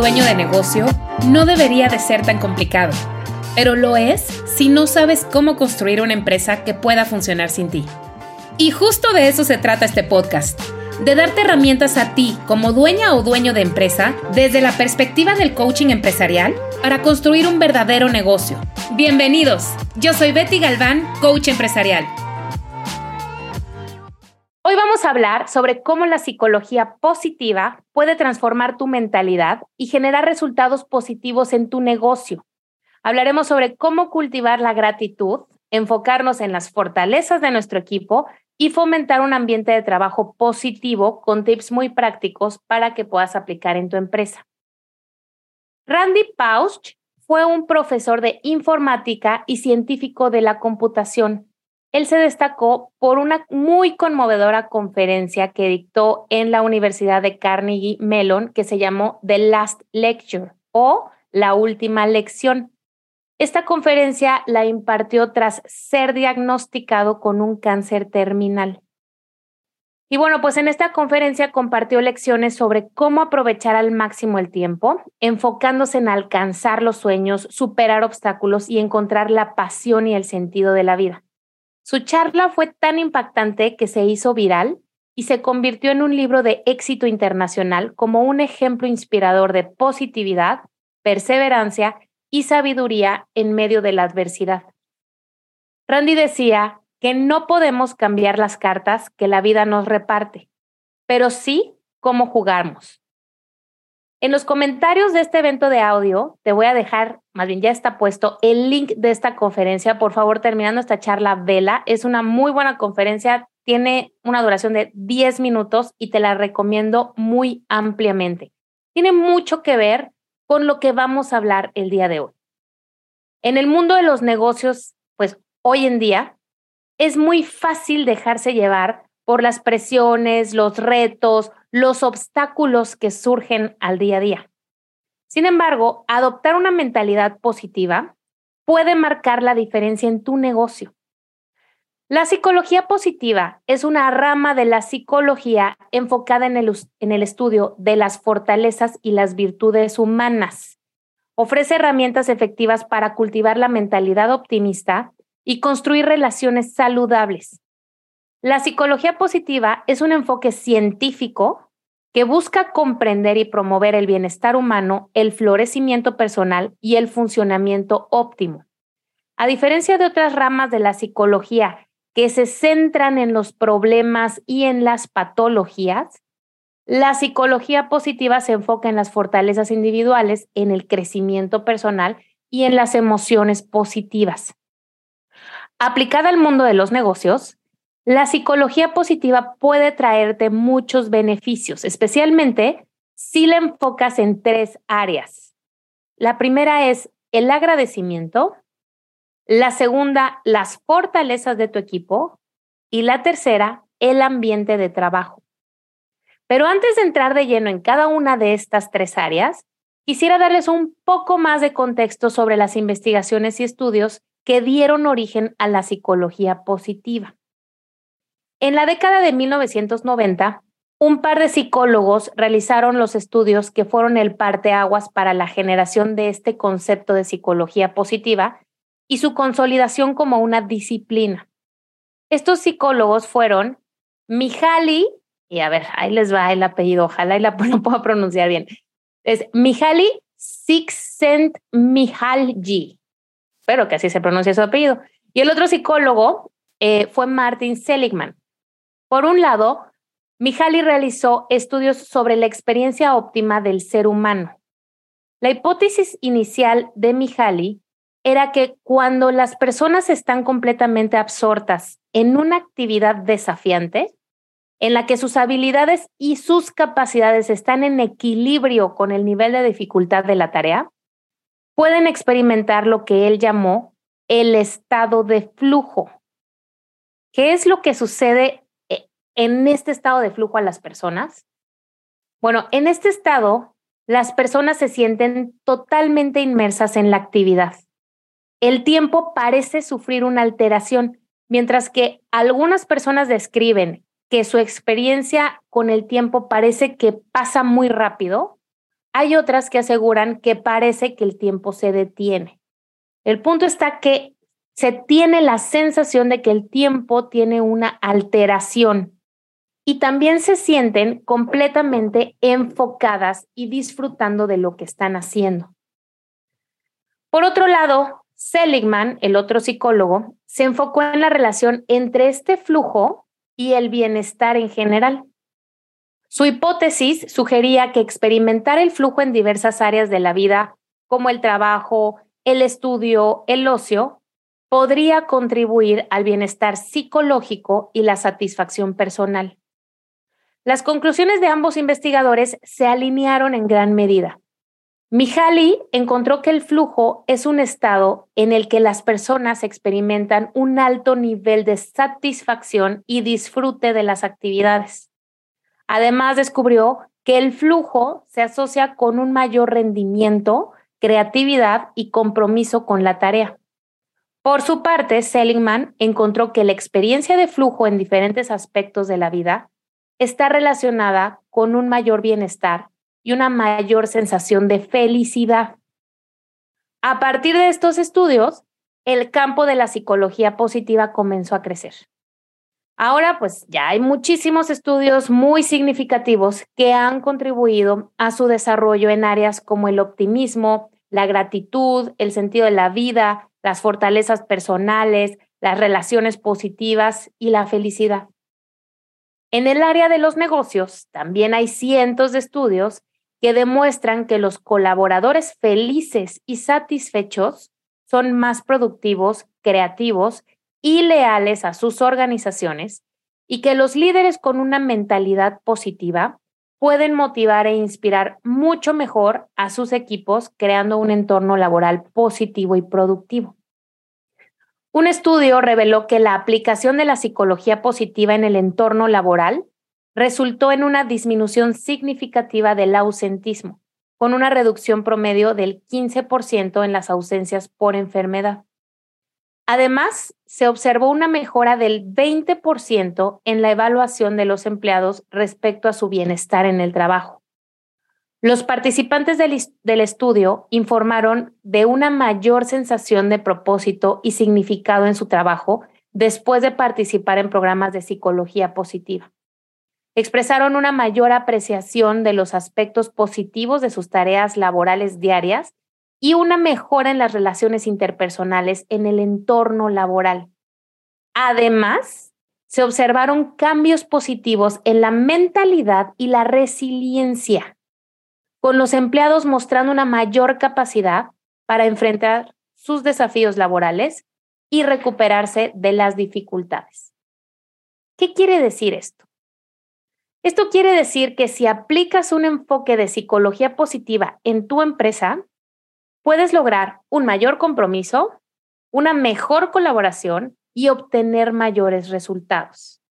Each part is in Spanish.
dueño de negocio, no debería de ser tan complicado, pero lo es si no sabes cómo construir una empresa que pueda funcionar sin ti. Y justo de eso se trata este podcast, de darte herramientas a ti como dueña o dueño de empresa desde la perspectiva del coaching empresarial para construir un verdadero negocio. Bienvenidos, yo soy Betty Galván, coach empresarial. Hoy vamos a hablar sobre cómo la psicología positiva puede transformar tu mentalidad y generar resultados positivos en tu negocio. Hablaremos sobre cómo cultivar la gratitud, enfocarnos en las fortalezas de nuestro equipo y fomentar un ambiente de trabajo positivo con tips muy prácticos para que puedas aplicar en tu empresa. Randy Pausch fue un profesor de informática y científico de la computación él se destacó por una muy conmovedora conferencia que dictó en la Universidad de Carnegie Mellon que se llamó The Last Lecture o La Última Lección. Esta conferencia la impartió tras ser diagnosticado con un cáncer terminal. Y bueno, pues en esta conferencia compartió lecciones sobre cómo aprovechar al máximo el tiempo, enfocándose en alcanzar los sueños, superar obstáculos y encontrar la pasión y el sentido de la vida. Su charla fue tan impactante que se hizo viral y se convirtió en un libro de éxito internacional como un ejemplo inspirador de positividad, perseverancia y sabiduría en medio de la adversidad. Randy decía que no podemos cambiar las cartas que la vida nos reparte, pero sí cómo jugamos. En los comentarios de este evento de audio te voy a dejar, más bien ya está puesto, el link de esta conferencia. Por favor, terminando esta charla, vela. Es una muy buena conferencia, tiene una duración de 10 minutos y te la recomiendo muy ampliamente. Tiene mucho que ver con lo que vamos a hablar el día de hoy. En el mundo de los negocios, pues hoy en día es muy fácil dejarse llevar por las presiones, los retos, los obstáculos que surgen al día a día. Sin embargo, adoptar una mentalidad positiva puede marcar la diferencia en tu negocio. La psicología positiva es una rama de la psicología enfocada en el, en el, estudio de las fortalezas y las virtudes humanas. Ofrece herramientas efectivas para cultivar la mentalidad optimista y construir relaciones saludables. La psicología positiva es un enfoque científico que busca comprender y promover el bienestar humano, el florecimiento personal y el funcionamiento óptimo. A diferencia de otras ramas de la psicología que se centran en los problemas y en las patologías, la psicología positiva se enfoca en las fortalezas individuales, en el crecimiento personal y en las emociones positivas. Aplicada al mundo de los negocios, la psicología positiva puede traerte muchos beneficios, especialmente si la enfocas en tres áreas. La primera es el agradecimiento, la segunda, las fortalezas de tu equipo y la tercera, el ambiente de trabajo. Pero antes de entrar de lleno en cada una de estas tres áreas, quisiera darles un poco más de contexto sobre las investigaciones y estudios que dieron origen a la psicología positiva. En la década de 1990, un par de psicólogos realizaron los estudios que fueron el parteaguas para la generación de este concepto de psicología positiva y su consolidación como una disciplina. Estos psicólogos fueron Mihaly, y a ver, ahí les va el apellido, ojalá y la lo pueda pronunciar bien. Es Mihaly Csikszentmihalyi, espero que así se pronuncie su apellido. Y el otro psicólogo eh, fue Martin Seligman. Por un lado, Mihaly realizó estudios sobre la experiencia óptima del ser humano. La hipótesis inicial de Mihaly era que cuando las personas están completamente absortas en una actividad desafiante, en la que sus habilidades y sus capacidades están en equilibrio con el nivel de dificultad de la tarea, pueden experimentar lo que él llamó el estado de flujo. ¿Qué es lo que sucede en este estado de flujo a las personas? Bueno, en este estado, las personas se sienten totalmente inmersas en la actividad. El tiempo parece sufrir una alteración, mientras que algunas personas describen que su experiencia con el tiempo parece que pasa muy rápido. hay otras que aseguran que parece que el tiempo se detiene. El punto está que se tiene la sensación de que el tiempo tiene una alteración y también se sienten completamente enfocadas y disfrutando de lo que están haciendo. Por otro lado, Seligman, el otro psicólogo, se enfocó en la relación entre este flujo y el bienestar en general. Su hipótesis sugería que experimentar el flujo en diversas áreas de la vida, como el trabajo, el estudio, el ocio, podría contribuir al bienestar psicológico y la satisfacción personal. Las conclusiones de ambos investigadores se alinearon en gran medida. Mihaly encontró que el flujo es un estado en el que las personas experimentan un alto nivel de satisfacción y disfrute de las actividades. Además, descubrió que el flujo se asocia con un mayor rendimiento, creatividad y compromiso con la tarea. Por su parte, Seligman encontró que la experiencia de flujo en diferentes aspectos de la vida está relacionada con un mayor bienestar y una mayor sensación de felicidad. A partir de estos estudios, el campo de la psicología positiva comenzó a crecer. Ahora, pues ya hay muchísimos estudios muy significativos que han contribuido a su desarrollo en áreas como el optimismo, la gratitud, el sentido de la vida, las fortalezas personales, las relaciones positivas y la felicidad. En el área de los negocios también hay cientos de estudios que demuestran que los colaboradores felices y satisfechos son más productivos, creativos y leales a sus organizaciones y que los líderes con una mentalidad positiva pueden motivar e inspirar mucho mejor a sus equipos creando un entorno laboral positivo y productivo. Un estudio reveló que la aplicación de la psicología positiva en el entorno laboral resultó en una disminución significativa del ausentismo, con una reducción promedio del 15% en las ausencias por enfermedad. Además, se observó una mejora del 20% en la evaluación de los empleados respecto a su bienestar en el trabajo. Los participantes del, estudio informaron de una mayor sensación de propósito y significado en su trabajo después de participar en programas de psicología positiva. Expresaron una mayor apreciación de los aspectos positivos de sus tareas laborales diarias y una mejora en las relaciones interpersonales en el entorno laboral. Además, se observaron cambios positivos en la mentalidad y la resiliencia, con los empleados mostrando una mayor capacidad para enfrentar sus desafíos laborales y recuperarse de las dificultades. ¿Qué quiere decir esto? Esto quiere decir que si aplicas un enfoque de psicología positiva en tu empresa, puedes lograr un mayor compromiso, una mejor colaboración y obtener mayores resultados.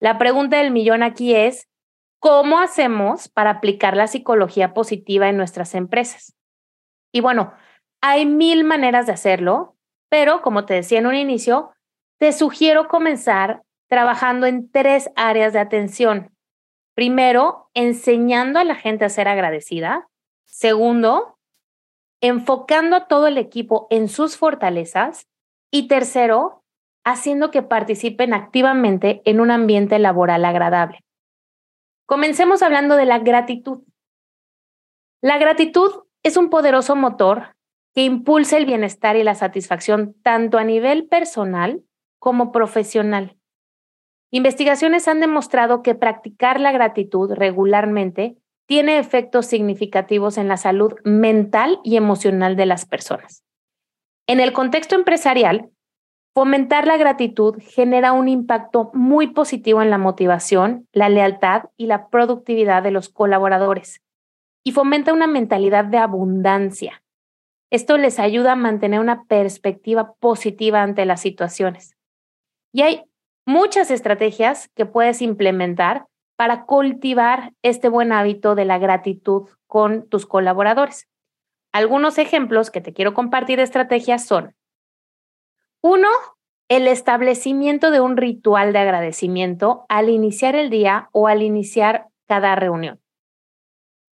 La pregunta del millón aquí es, ¿cómo hacemos para aplicar la psicología positiva en nuestras empresas? Y bueno, hay mil maneras de hacerlo, pero como te decía en un inicio, te sugiero comenzar trabajando en tres áreas de atención. Primero, enseñando a la gente a ser agradecida. Segundo, enfocando a todo el equipo en sus fortalezas. Y tercero, haciendo que participen activamente en un ambiente laboral agradable. Comencemos hablando de la gratitud. La gratitud es un poderoso motor que impulsa el bienestar y la satisfacción tanto a nivel personal como profesional. Investigaciones han demostrado que practicar la gratitud regularmente tiene efectos significativos en la salud mental y emocional de las personas. En el contexto empresarial, fomentar la gratitud genera un impacto muy positivo en la motivación, la lealtad y la productividad de los colaboradores y fomenta una mentalidad de abundancia. Esto les ayuda a mantener una perspectiva positiva ante las situaciones. Y hay muchas estrategias que puedes implementar para cultivar este buen hábito de la gratitud con tus colaboradores. Algunos ejemplos que te quiero compartir de estrategias son, uno, el establecimiento de un ritual de agradecimiento al iniciar el día o al iniciar cada reunión.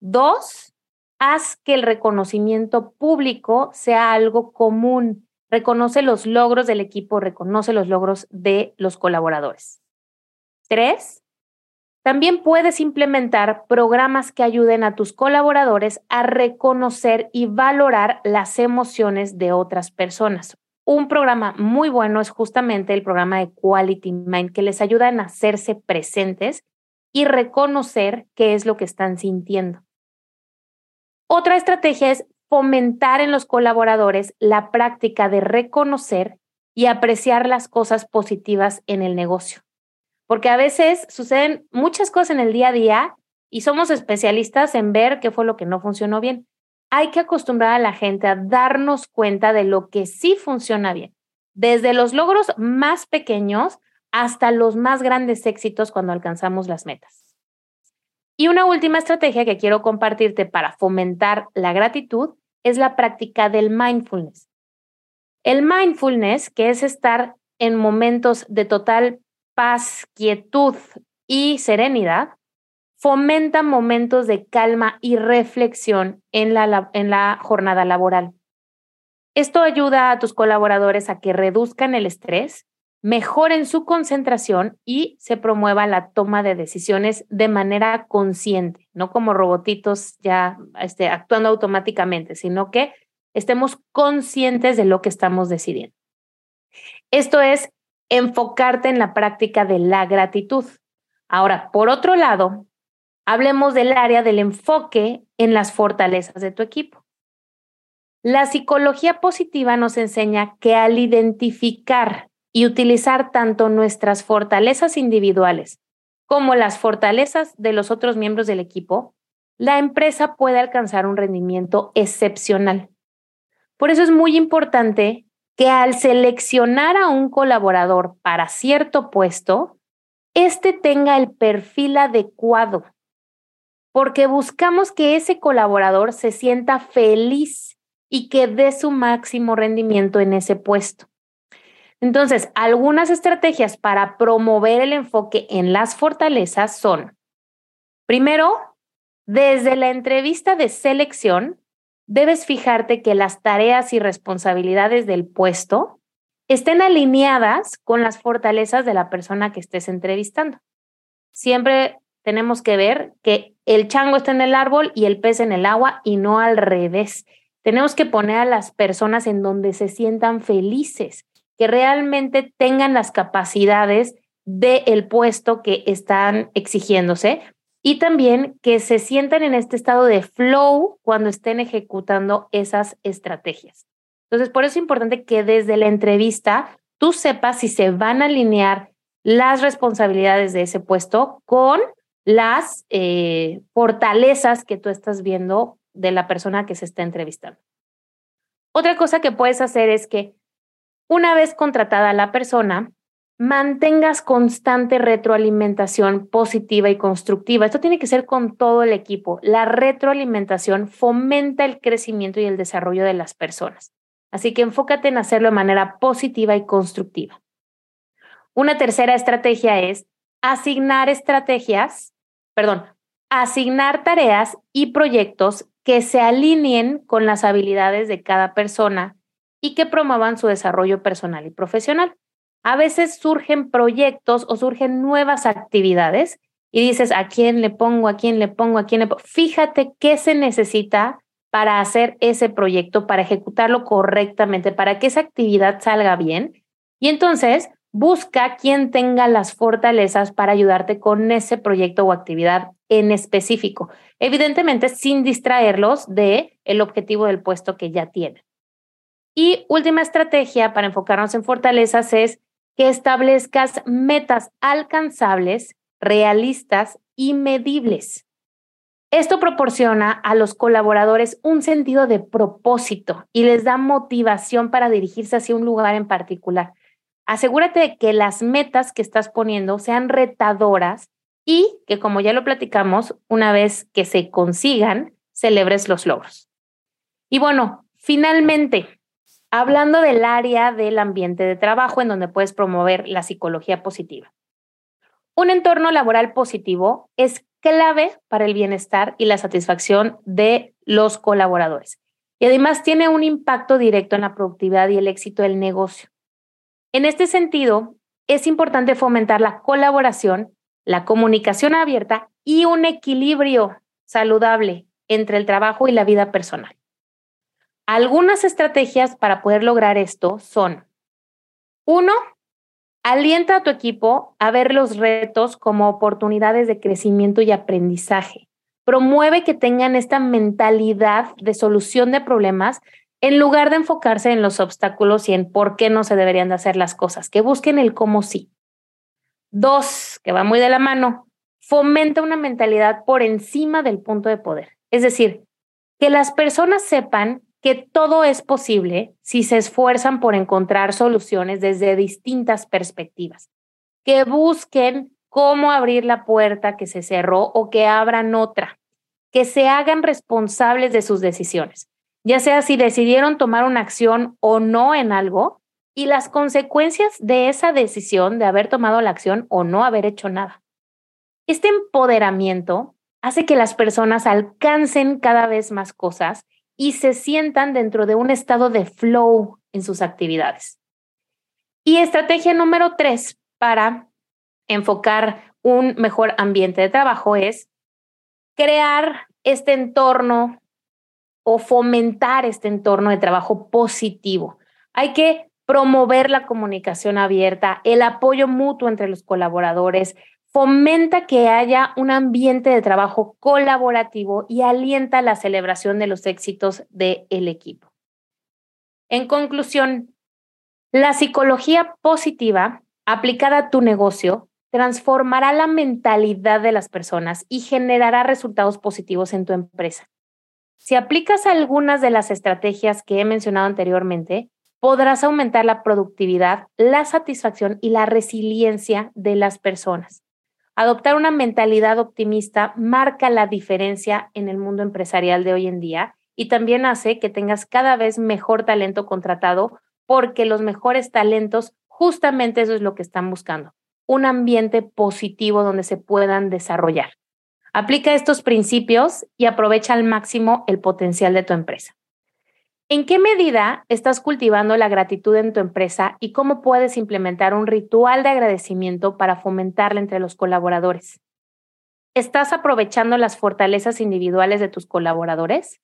Dos, haz que el reconocimiento público sea algo común. Reconoce los logros del equipo, reconoce los logros de los colaboradores. Tres, también puedes implementar programas que ayuden a tus colaboradores a reconocer y valorar las emociones de otras personas. Un programa muy bueno es justamente el programa de Quality Mind, que les ayuda a hacerse presentes y reconocer qué es lo que están sintiendo. Otra estrategia es fomentar en los colaboradores la práctica de reconocer y apreciar las cosas positivas en el negocio porque a veces suceden muchas cosas en el día a día y somos especialistas en ver qué fue lo que no funcionó bien. Hay que acostumbrar a la gente a darnos cuenta de lo que sí funciona bien, desde los logros más pequeños hasta los más grandes éxitos cuando alcanzamos las metas. Y una última estrategia que quiero compartirte para fomentar la gratitud es la práctica del mindfulness. El mindfulness, que es estar en momentos de total paz, quietud y serenidad, fomenta momentos de calma y reflexión en la, en la jornada laboral. Esto ayuda a tus colaboradores a que reduzcan el estrés, mejoren su concentración y se promueva la toma de decisiones de manera consciente, no como robotitos ya este, actuando automáticamente, sino que estemos conscientes de lo que estamos decidiendo. Esto es enfocarte en la práctica de la gratitud. Ahora, por otro lado, hablemos del área del enfoque en las fortalezas de tu equipo. La psicología positiva nos enseña que al identificar y utilizar tanto nuestras fortalezas individuales como las fortalezas de los otros miembros del equipo, la empresa puede alcanzar un rendimiento excepcional. Por eso es muy importante que al seleccionar a un colaborador para cierto puesto, éste tenga el perfil adecuado, porque buscamos que ese colaborador se sienta feliz y que dé su máximo rendimiento en ese puesto. Entonces, algunas estrategias para promover el enfoque en las fortalezas son, primero, desde la entrevista de selección, debes fijarte que las tareas y responsabilidades del puesto estén alineadas con las fortalezas de la persona que estés entrevistando. Siempre tenemos que ver que el chango está en el árbol y el pez en el agua y no al revés. Tenemos que poner a las personas en donde se sientan felices, que realmente tengan las capacidades del puesto que están exigiéndose, y también que se sientan en este estado de flow cuando estén ejecutando esas estrategias. Entonces, por eso es importante que desde la entrevista tú sepas si se van a alinear las responsabilidades de ese puesto con las eh, fortalezas que tú estás viendo de la persona que se está entrevistando. Otra cosa que puedes hacer es que una vez contratada la persona, mantengas constante retroalimentación positiva y constructiva. Esto tiene que ser con todo el equipo. La retroalimentación fomenta el crecimiento y el desarrollo de las personas. Así que enfócate en hacerlo de manera positiva y constructiva. Una tercera estrategia es asignar estrategias, perdón, asignar tareas y proyectos que se alineen con las habilidades de cada persona y que promuevan su desarrollo personal y profesional a veces surgen proyectos o surgen nuevas actividades y dices, ¿a quién le pongo? ¿A quién le pongo? ¿A quién le pongo? Fíjate qué se necesita para hacer ese proyecto, para ejecutarlo correctamente, para que esa actividad salga bien. Y entonces busca quien tenga las fortalezas para ayudarte con ese proyecto o actividad en específico, evidentemente sin distraerlos de el objetivo del puesto que ya tienen. Y última estrategia para enfocarnos en fortalezas es que establezcas metas alcanzables, realistas y medibles. Esto proporciona a los colaboradores un sentido de propósito y les da motivación para dirigirse hacia un lugar en particular. Asegúrate de que las metas que estás poniendo sean retadoras y que, como ya lo platicamos, una vez que se consigan, celebres los logros. Y bueno, finalmente, hablando del área del ambiente de trabajo en donde puedes promover la psicología positiva. Un entorno laboral positivo es clave para el bienestar y la satisfacción de los colaboradores. Y además tiene un impacto directo en la productividad y el éxito del negocio. En este sentido, es importante fomentar la colaboración, la comunicación abierta y un equilibrio saludable entre el trabajo y la vida personal. Algunas estrategias para poder lograr esto son, uno, alienta a tu equipo a ver los retos como oportunidades de crecimiento y aprendizaje. Promueve que tengan esta mentalidad de solución de problemas en lugar de enfocarse en los obstáculos y en por qué no se deberían de hacer las cosas, que busquen el cómo sí. Dos, que va muy de la mano, fomenta una mentalidad por encima del punto de poder. Es decir, que las personas sepan que todo es posible si se esfuerzan por encontrar soluciones desde distintas perspectivas, que busquen cómo abrir la puerta que se cerró o que abran otra, que se hagan responsables de sus decisiones, ya sea si decidieron tomar una acción o no en algo y las consecuencias de esa decisión de haber tomado la acción o no haber hecho nada. Este empoderamiento hace que las personas alcancen cada vez más cosas y se sientan dentro de un estado de flow en sus actividades. Y estrategia número tres para enfocar un mejor ambiente de trabajo es crear este entorno o fomentar este entorno de trabajo positivo. Hay que promover la comunicación abierta, el apoyo mutuo entre los colaboradores, fomenta que haya un ambiente de trabajo colaborativo y alienta la celebración de los éxitos del equipo. En conclusión, la psicología positiva aplicada a tu negocio transformará la mentalidad de las personas y generará resultados positivos en tu empresa. Si aplicas algunas de las estrategias que he mencionado anteriormente, podrás aumentar la productividad, la satisfacción y la resiliencia de las personas. Adoptar una mentalidad optimista marca la diferencia en el mundo empresarial de hoy en día y también hace que tengas cada vez mejor talento contratado porque los mejores talentos justamente eso es lo que están buscando, un ambiente positivo donde se puedan desarrollar. Aplica estos principios y aprovecha al máximo el potencial de tu empresa. ¿En qué medida estás cultivando la gratitud en tu empresa y cómo puedes implementar un ritual de agradecimiento para fomentarla entre los colaboradores? ¿Estás aprovechando las fortalezas individuales de tus colaboradores?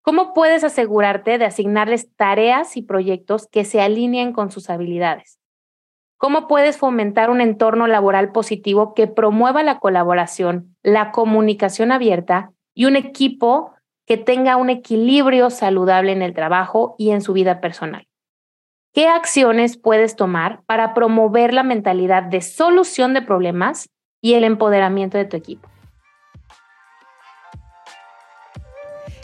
¿Cómo puedes asegurarte de asignarles tareas y proyectos que se alineen con sus habilidades? ¿Cómo puedes fomentar un entorno laboral positivo que promueva la colaboración, la comunicación abierta y un equipo que tenga un equilibrio saludable en el trabajo y en su vida personal. ¿Qué acciones puedes tomar para promover la mentalidad de solución de problemas y el empoderamiento de tu equipo?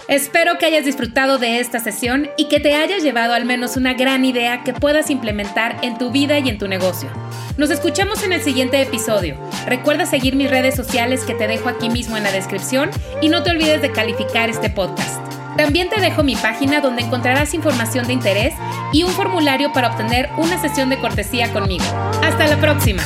Espero que hayas disfrutado de esta sesión y que te hayas llevado al menos una gran idea que puedas implementar en tu vida y en tu negocio. Nos escuchamos en el siguiente episodio. Recuerda seguir mis redes sociales que te dejo aquí mismo en la descripción y no te olvides de calificar este podcast. También te dejo mi página donde encontrarás información de interés y un formulario para obtener una sesión de cortesía conmigo. Hasta la próxima.